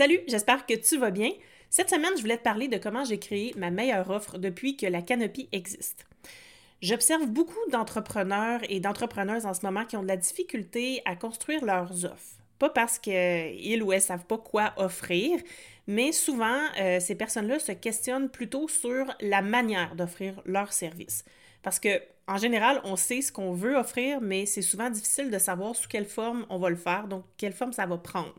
Salut, j'espère que tu vas bien. Cette semaine, je voulais te parler de comment j'ai créé ma meilleure offre depuis que la canopie existe. J'observe beaucoup d'entrepreneurs et d'entrepreneuses en ce moment qui ont de la difficulté à construire leurs offres. Pas parce qu'ils ou elles savent pas quoi offrir, mais souvent, euh, ces personnes-là se questionnent plutôt sur la manière d'offrir leurs services. Parce que, en général, on sait ce qu'on veut offrir, mais c'est souvent difficile de savoir sous quelle forme on va le faire, donc quelle forme ça va prendre.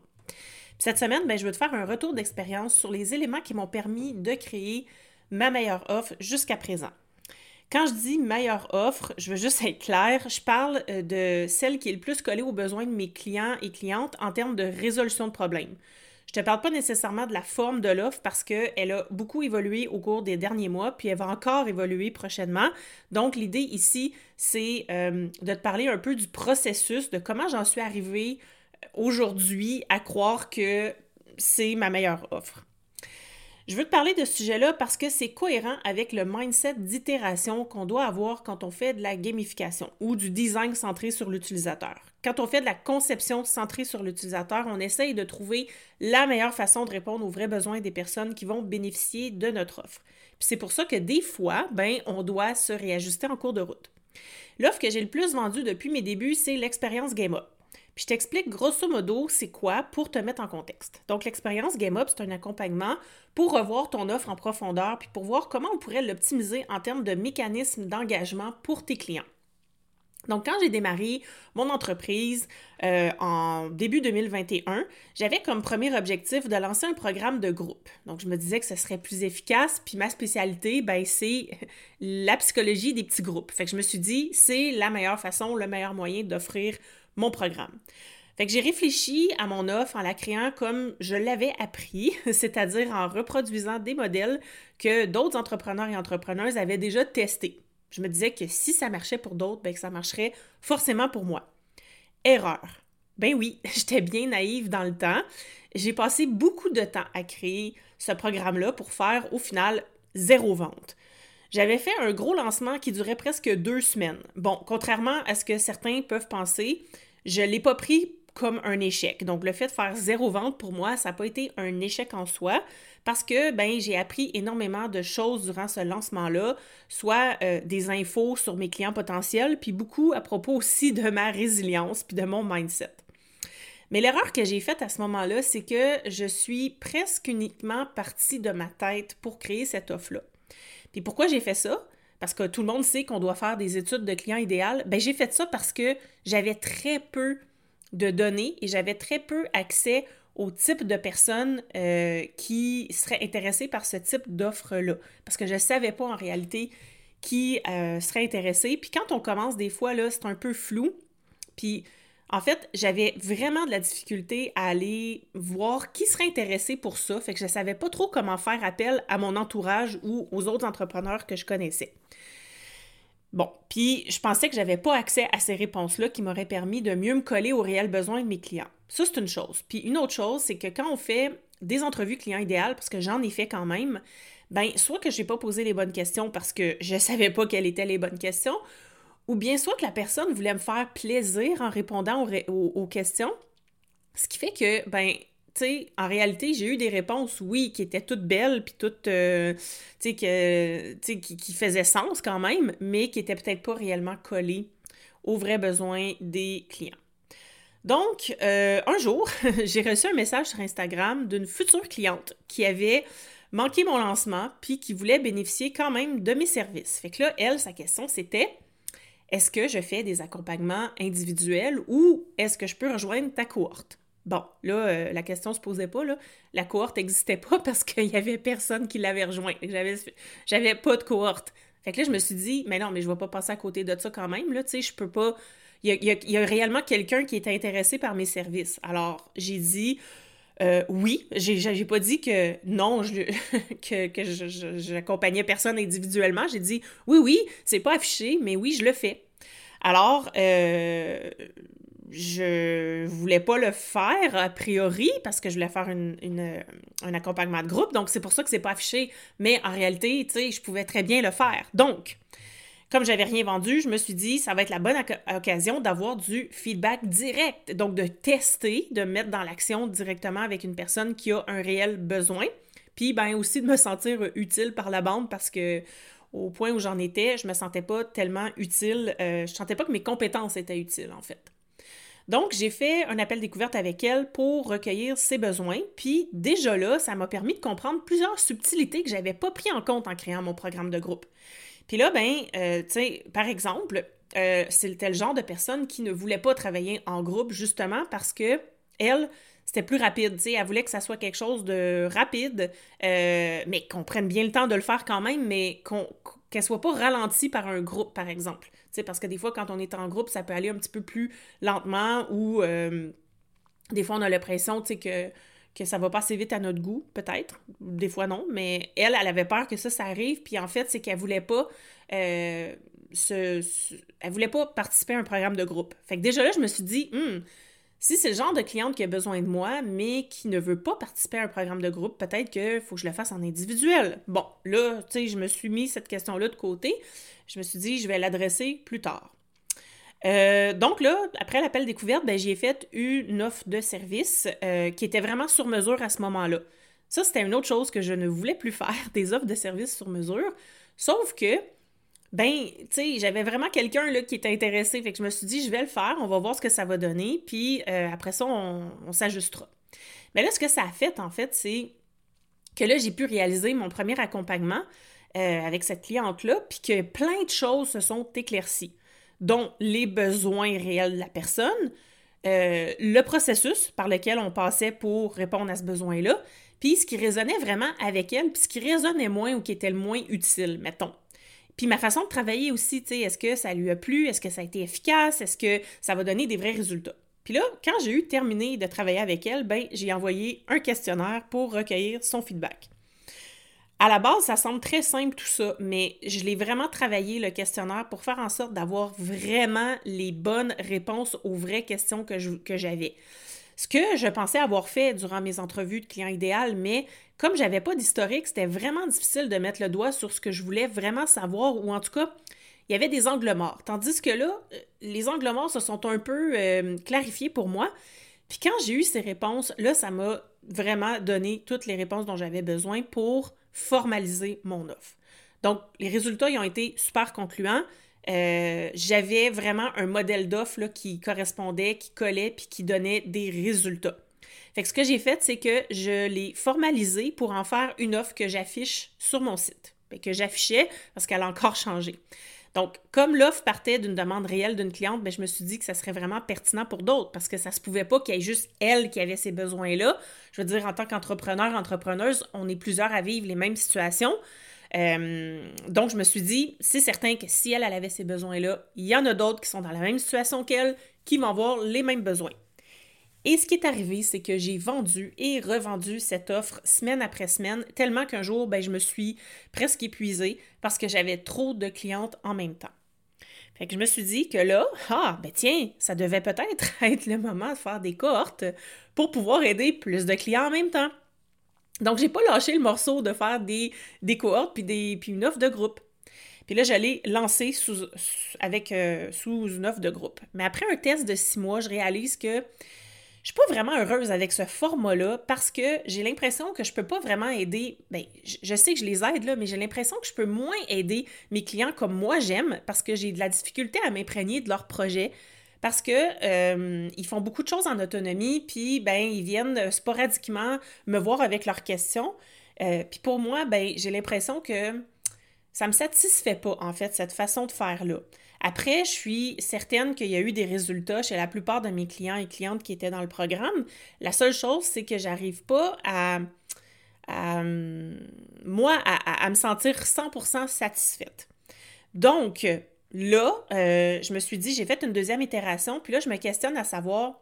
Cette semaine, ben, je veux te faire un retour d'expérience sur les éléments qui m'ont permis de créer ma meilleure offre jusqu'à présent. Quand je dis meilleure offre, je veux juste être claire, je parle euh, de celle qui est le plus collée aux besoins de mes clients et clientes en termes de résolution de problèmes. Je ne te parle pas nécessairement de la forme de l'offre parce qu'elle a beaucoup évolué au cours des derniers mois, puis elle va encore évoluer prochainement. Donc, l'idée ici, c'est euh, de te parler un peu du processus, de comment j'en suis arrivée aujourd'hui à croire que c'est ma meilleure offre. Je veux te parler de ce sujet-là parce que c'est cohérent avec le mindset d'itération qu'on doit avoir quand on fait de la gamification ou du design centré sur l'utilisateur. Quand on fait de la conception centrée sur l'utilisateur, on essaye de trouver la meilleure façon de répondre aux vrais besoins des personnes qui vont bénéficier de notre offre. c'est pour ça que des fois, ben, on doit se réajuster en cours de route. L'offre que j'ai le plus vendue depuis mes débuts, c'est l'expérience Game Up. Puis je t'explique grosso modo c'est quoi pour te mettre en contexte. Donc l'expérience Game Up, c'est un accompagnement pour revoir ton offre en profondeur puis pour voir comment on pourrait l'optimiser en termes de mécanismes d'engagement pour tes clients. Donc, quand j'ai démarré mon entreprise euh, en début 2021, j'avais comme premier objectif de lancer un programme de groupe. Donc, je me disais que ce serait plus efficace. Puis ma spécialité, ben, c'est la psychologie des petits groupes. Fait que je me suis dit, c'est la meilleure façon, le meilleur moyen d'offrir mon programme. Fait j'ai réfléchi à mon offre en la créant comme je l'avais appris, c'est-à-dire en reproduisant des modèles que d'autres entrepreneurs et entrepreneuses avaient déjà testés. Je me disais que si ça marchait pour d'autres, ben que ça marcherait forcément pour moi. Erreur. Ben oui, j'étais bien naïve dans le temps. J'ai passé beaucoup de temps à créer ce programme-là pour faire au final zéro vente. J'avais fait un gros lancement qui durait presque deux semaines. Bon, contrairement à ce que certains peuvent penser, je ne l'ai pas pris comme un échec. Donc, le fait de faire zéro vente, pour moi, ça n'a pas été un échec en soi parce que, ben, j'ai appris énormément de choses durant ce lancement-là, soit euh, des infos sur mes clients potentiels, puis beaucoup à propos aussi de ma résilience puis de mon mindset. Mais l'erreur que j'ai faite à ce moment-là, c'est que je suis presque uniquement partie de ma tête pour créer cette offre-là. Puis pourquoi j'ai fait ça? Parce que tout le monde sait qu'on doit faire des études de client idéal. Ben, j'ai fait ça parce que j'avais très peu de données et j'avais très peu accès au type de personnes euh, qui seraient intéressées par ce type d'offre-là. Parce que je ne savais pas en réalité qui euh, serait intéressé. Puis quand on commence, des fois, là, c'est un peu flou. Puis en fait, j'avais vraiment de la difficulté à aller voir qui serait intéressé pour ça, fait que je ne savais pas trop comment faire appel à mon entourage ou aux autres entrepreneurs que je connaissais. Bon, puis je pensais que j'avais pas accès à ces réponses-là qui m'auraient permis de mieux me coller aux réels besoins de mes clients. Ça, c'est une chose. Puis une autre chose, c'est que quand on fait des entrevues clients idéales, parce que j'en ai fait quand même, ben soit que je n'ai pas posé les bonnes questions parce que je ne savais pas quelles étaient les bonnes questions, ou bien soit que la personne voulait me faire plaisir en répondant aux, questions, ce qui fait que, ben, tu sais, en réalité, j'ai eu des réponses, oui, qui étaient toutes belles, puis toutes, euh, tu sais, qui, qui faisaient sens quand même, mais qui étaient peut-être pas réellement collées aux vrais besoins des clients. Donc, euh, un jour, j'ai reçu un message sur Instagram d'une future cliente qui avait manqué mon lancement, puis qui voulait bénéficier quand même de mes services. Fait que là, elle, sa question, c'était est-ce que je fais des accompagnements individuels ou est-ce que je peux rejoindre ta cohorte? Bon, là, euh, la question se posait pas, là. La cohorte n'existait pas parce qu'il y avait personne qui l'avait rejoint. J'avais, j'avais pas de cohorte. Fait que là, je me suis dit, mais non, mais je vais pas passer à côté de ça quand même, là, tu sais, je peux pas... il y a, réellement quelqu'un qui est intéressé par mes services. Alors, j'ai dit euh, oui. J'ai pas dit que non, je, que, que j'accompagnais personne individuellement. J'ai dit oui, oui, c'est pas affiché, mais oui, je le fais. Alors, euh, je voulais pas le faire a priori parce que je voulais faire une, un accompagnement de groupe, donc c'est pour ça que c'est pas affiché. Mais en réalité, tu sais, je pouvais très bien le faire. Donc, comme j'avais rien vendu, je me suis dit, ça va être la bonne occasion d'avoir du feedback direct. Donc, de tester, de mettre dans l'action directement avec une personne qui a un réel besoin. Puis, ben aussi de me sentir utile par la bande parce que au point où j'en étais, je me sentais pas tellement utile. Euh, je sentais pas que mes compétences étaient utiles, en fait. Donc, j'ai fait un appel découverte avec elle pour recueillir ses besoins. Puis, déjà là, ça m'a permis de comprendre plusieurs subtilités que j'avais pas pris en compte en créant mon programme de groupe. Puis là, ben, euh, tu sais, par exemple, euh, c'était le genre de personne qui ne voulait pas travailler en groupe justement parce que elle, c'était plus rapide. sais, elle voulait que ça soit quelque chose de rapide, euh, mais qu'on prenne bien le temps de le faire quand même, mais qu'on, qu'elle soit pas ralentie par un groupe, par exemple. parce que des fois, quand on est en groupe, ça peut aller un petit peu plus lentement ou des fois, on a l'impression que, que ça va pas assez vite à notre goût, peut-être. Des fois, non. Mais elle, elle avait peur que ça, ça arrive. Puis en fait, c'est qu'elle voulait pas. Euh, elle voulait pas participer à un programme de groupe. Fait que déjà là, je me suis dit, hmm, si c'est le genre de cliente qui a besoin de moi, mais qui ne veut pas participer à un programme de groupe, peut-être qu'il faut que je le fasse en individuel. Bon, là, tu sais, je me suis mis cette question-là de côté. Je me suis dit, je vais l'adresser plus tard. Euh, donc là, après l'appel découverte, ben, j'ai fait une offre de service euh, qui était vraiment sur mesure à ce moment-là. Ça, c'était une autre chose que je ne voulais plus faire, des offres de service sur mesure. Sauf que ben, tu sais, j'avais vraiment quelqu'un là qui était intéressé. Fait que je me suis dit, je vais le faire, on va voir ce que ça va donner, puis euh, après ça, on, s'ajustera. Mais là, ce que ça a fait, en fait, c'est que là, j'ai pu réaliser mon premier accompagnement avec cette cliente-là, puis que plein de choses se sont éclaircies, dont les besoins réels de la personne, euh, le processus par lequel on passait pour répondre à ce besoin-là, puis ce qui résonnait vraiment avec elle, puis ce qui résonnait moins ou qui était le moins utile, mettons. Puis ma façon de travailler aussi, tu est-ce que ça lui a plu? Est-ce que ça a été efficace? Est-ce que ça va donner des vrais résultats? Puis là, quand j'ai eu terminé de travailler avec elle, ben, j'ai envoyé un questionnaire pour recueillir son feedback. À la base, ça semble très simple tout ça, mais je l'ai vraiment travaillé le questionnaire pour faire en sorte d'avoir vraiment les bonnes réponses aux vraies questions que j'avais. Ce que je pensais avoir fait durant mes entrevues de client idéal, mais comme j'avais pas d'historique, c'était vraiment difficile de mettre le doigt sur ce que je voulais vraiment savoir, ou en tout cas, il y avait des angles morts. Tandis que là, euh, les angles morts se sont un peu euh, clarifiés pour moi. Puis quand j'ai eu ces réponses, là, ça m'a vraiment donné toutes les réponses dont j'avais besoin pour formaliser mon offre. Donc, les résultats, ils ont été super concluants. Euh, j'avais vraiment un modèle d'offre qui correspondait, qui collait, puis qui donnait des résultats. Fait que ce que j'ai fait, c'est que je l'ai formalisé pour en faire une offre que j'affiche sur mon site, que j'affichais parce qu'elle a encore changé. Donc, comme l'offre partait d'une demande réelle d'une cliente, ben, je me suis dit que ça serait vraiment pertinent pour d'autres parce que ça se pouvait pas qu'il y ait juste elle qui avait ces besoins-là. Je veux dire, en tant qu'entrepreneur, entrepreneuse, on est plusieurs à vivre les mêmes situations. Euh, donc, je me suis dit, c'est certain que si elle, avait ces besoins-là, il y en a d'autres qui sont dans la même situation qu'elle, qui vont avoir les mêmes besoins. Et ce qui est arrivé, c'est que j'ai vendu et revendu cette offre semaine après semaine, tellement qu'un jour, ben, je me suis presque épuisée parce que j'avais trop de clientes en même temps. Fait que je me suis dit que là, ah, ben tiens, ça devait peut-être être le moment de faire des cohortes pour pouvoir aider plus de clients en même temps. Donc, j'ai pas lâché le morceau de faire des, des cohortes puis, des, puis une offre de groupe. Puis là, j'allais lancer sous, avec, euh, sous une offre de groupe. Mais après un test de six mois, je réalise que suis pas vraiment heureuse avec ce format-là parce que j'ai l'impression que je peux pas vraiment aider. Ben, je sais que je les aide là, mais j'ai l'impression que je peux moins aider mes clients comme moi j'aime parce que j'ai de la difficulté à m'imprégner de leur projet, parce que euh, ils font beaucoup de choses en autonomie, puis ben ils viennent sporadiquement me voir avec leurs questions. Euh, puis pour moi, ben j'ai l'impression que ça me satisfait pas en fait cette façon de faire là. Après, je suis certaine qu'il y a eu des résultats chez la plupart de mes clients et clientes qui étaient dans le programme. La seule chose, c'est que j'arrive pas à, moi, à, à, me sentir 100% satisfaite. Donc, là, euh, je me suis dit, j'ai fait une deuxième itération, puis là, je me questionne à savoir,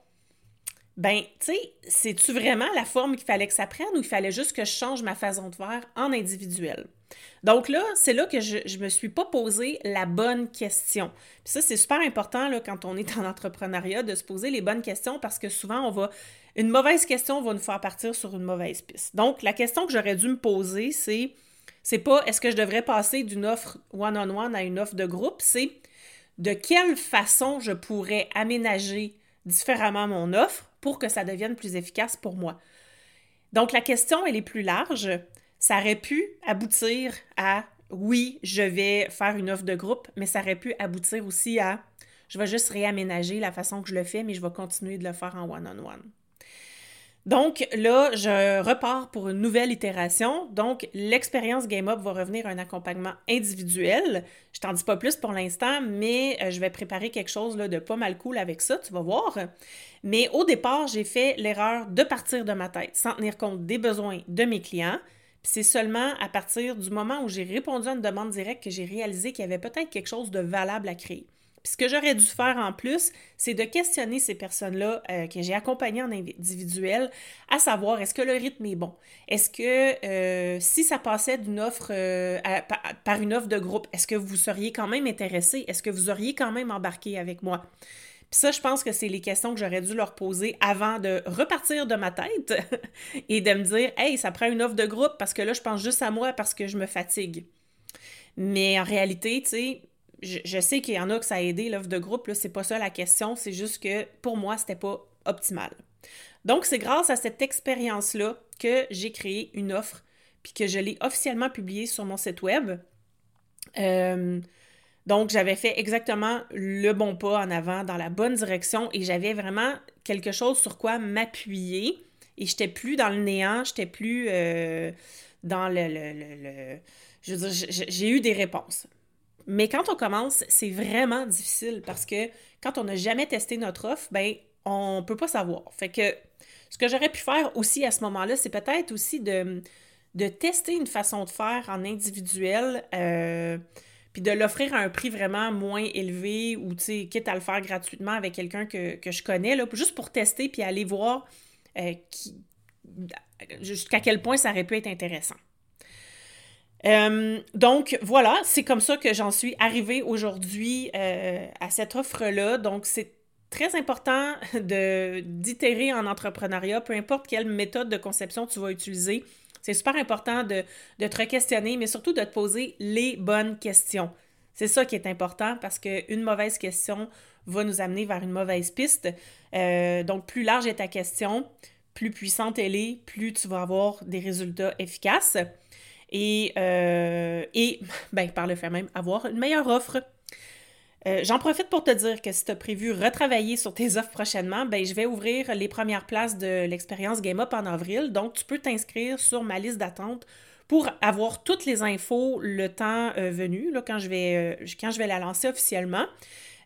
ben, tu sais, c'est-tu vraiment la forme qu'il fallait que ça prenne ou il fallait juste que je change ma façon de faire en individuel? Donc là, c'est là que je ne me suis pas posé la bonne question. Puis ça, c'est super important quand on est en entrepreneuriat de se poser les bonnes questions parce que souvent, on va. Une mauvaise question va nous faire partir sur une mauvaise piste. Donc, la question que j'aurais dû me poser, c'est c'est pas est-ce que je devrais passer d'une offre one-on-one à une offre de groupe, c'est de quelle façon je pourrais aménager différemment mon offre pour que ça devienne plus efficace pour moi? Donc la question, elle est plus large. Ça aurait pu aboutir à oui, je vais faire une offre de groupe, mais ça aurait pu aboutir aussi à je vais juste réaménager la façon que je le fais, mais je vais continuer de le faire en one-on-one. Donc là, je repars pour une nouvelle itération. Donc, l'expérience Game Up va revenir à un accompagnement individuel. Je t'en dis pas plus pour l'instant, mais euh, je vais préparer quelque chose là, de pas mal cool avec ça, tu vas voir. Mais au départ, j'ai fait l'erreur de partir de ma tête sans tenir compte des besoins de mes clients. C'est seulement à partir du moment où j'ai répondu à une demande directe que j'ai réalisé qu'il y avait peut-être quelque chose de valable à créer. Puis ce que j'aurais dû faire en plus, c'est de questionner ces personnes-là euh, que j'ai accompagnées en individuel, à savoir est-ce que le rythme est bon? Est-ce que euh, si ça passait d'une offre euh, par une offre de groupe, est-ce que vous seriez quand même intéressé? Est-ce que vous auriez quand même embarqué avec moi? Puis ça, je pense que c'est les questions que j'aurais dû leur poser avant de repartir de ma tête et de me dire Hey, ça prend une offre de groupe parce que là, je pense juste à moi parce que je me fatigue. Mais en réalité, tu sais, je, sais qu'il y en a que ça a aidé l'offre de groupe, là, c'est pas ça la question, c'est juste que pour moi, c'était pas optimal. Donc, c'est grâce à cette expérience-là que j'ai créé une offre, puis que je l'ai officiellement publiée sur mon site web. Euh, donc, j'avais fait exactement le bon pas en avant, dans la bonne direction, et j'avais vraiment quelque chose sur quoi m'appuyer. Et j'étais plus dans le néant, j'étais plus euh, dans le, le je veux dire, j'ai eu des réponses. Mais quand on commence, c'est vraiment difficile parce que quand on n'a jamais testé notre offre, ben on peut pas savoir. Fait que ce que j'aurais pu faire aussi à ce moment-là, c'est peut-être aussi de, de tester une façon de faire en individuel, euh, puis de l'offrir à un prix vraiment moins élevé ou, tu sais, quitte à le faire gratuitement avec quelqu'un que, je connais, juste pour tester puis aller voir euh, jusqu'à quel point ça aurait pu être intéressant. Euh, donc voilà, c'est comme ça que j'en suis arrivée aujourd'hui euh, à cette offre-là. Donc c'est très important de d'itérer en entrepreneuriat, peu importe quelle méthode de conception tu vas utiliser. C'est super important de, de te questionner, mais surtout de te poser les bonnes questions. C'est ça qui est important parce qu'une mauvaise question va nous amener vers une mauvaise piste. Euh, donc, plus large est ta question, plus puissante elle est, plus tu vas avoir des résultats efficaces et, euh, et ben, par le fait même, avoir une meilleure offre. Euh, j'en profite pour te dire que si tu as prévu retravailler sur tes offres prochainement, ben, je vais ouvrir les premières places de l'expérience Game Up en avril. Donc, tu peux t'inscrire sur ma liste d'attente pour avoir toutes les infos le temps euh, venu, vais, quand je vais la lancer officiellement.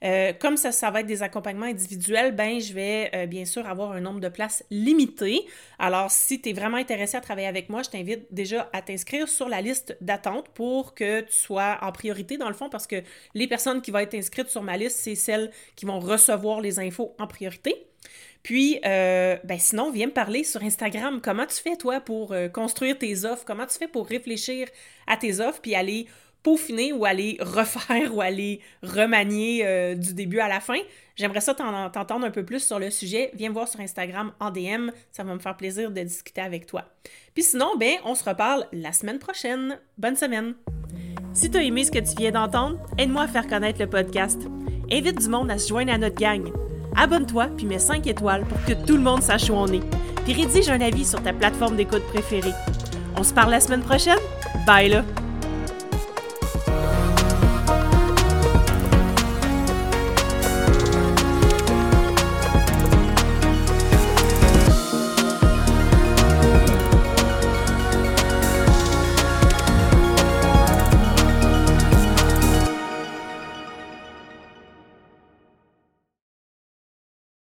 Euh, comme ça, ça va être des accompagnements individuels, ben je vais euh, bien sûr avoir un nombre de places limité. Alors, si tu es vraiment intéressé à travailler avec moi, je t'invite déjà à t'inscrire sur la liste d'attente pour que tu sois en priorité dans le fond, parce que les personnes qui vont être inscrites sur ma liste, c'est celles qui vont recevoir les infos en priorité. Puis, euh, ben sinon, viens me parler sur Instagram. Comment tu fais, toi, pour construire tes offres? Comment tu fais pour réfléchir à tes offres puis aller peaufiner ou aller refaire ou aller remanier euh, du début à la fin. J'aimerais ça t'entendre un peu plus sur le sujet. Viens me voir sur Instagram en DM. Ça va me faire plaisir de discuter avec toi. Puis sinon, ben, on se reparle la semaine prochaine. Bonne semaine! Si tu as aimé ce que tu viens d'entendre, aide-moi à faire connaître le podcast. Invite du monde à se joindre à notre gang. Abonne-toi puis mets 5 étoiles pour que tout le monde sache où on est. Puis rédige un avis sur ta plateforme d'écoute préférée. On se parle la semaine prochaine? Bye là!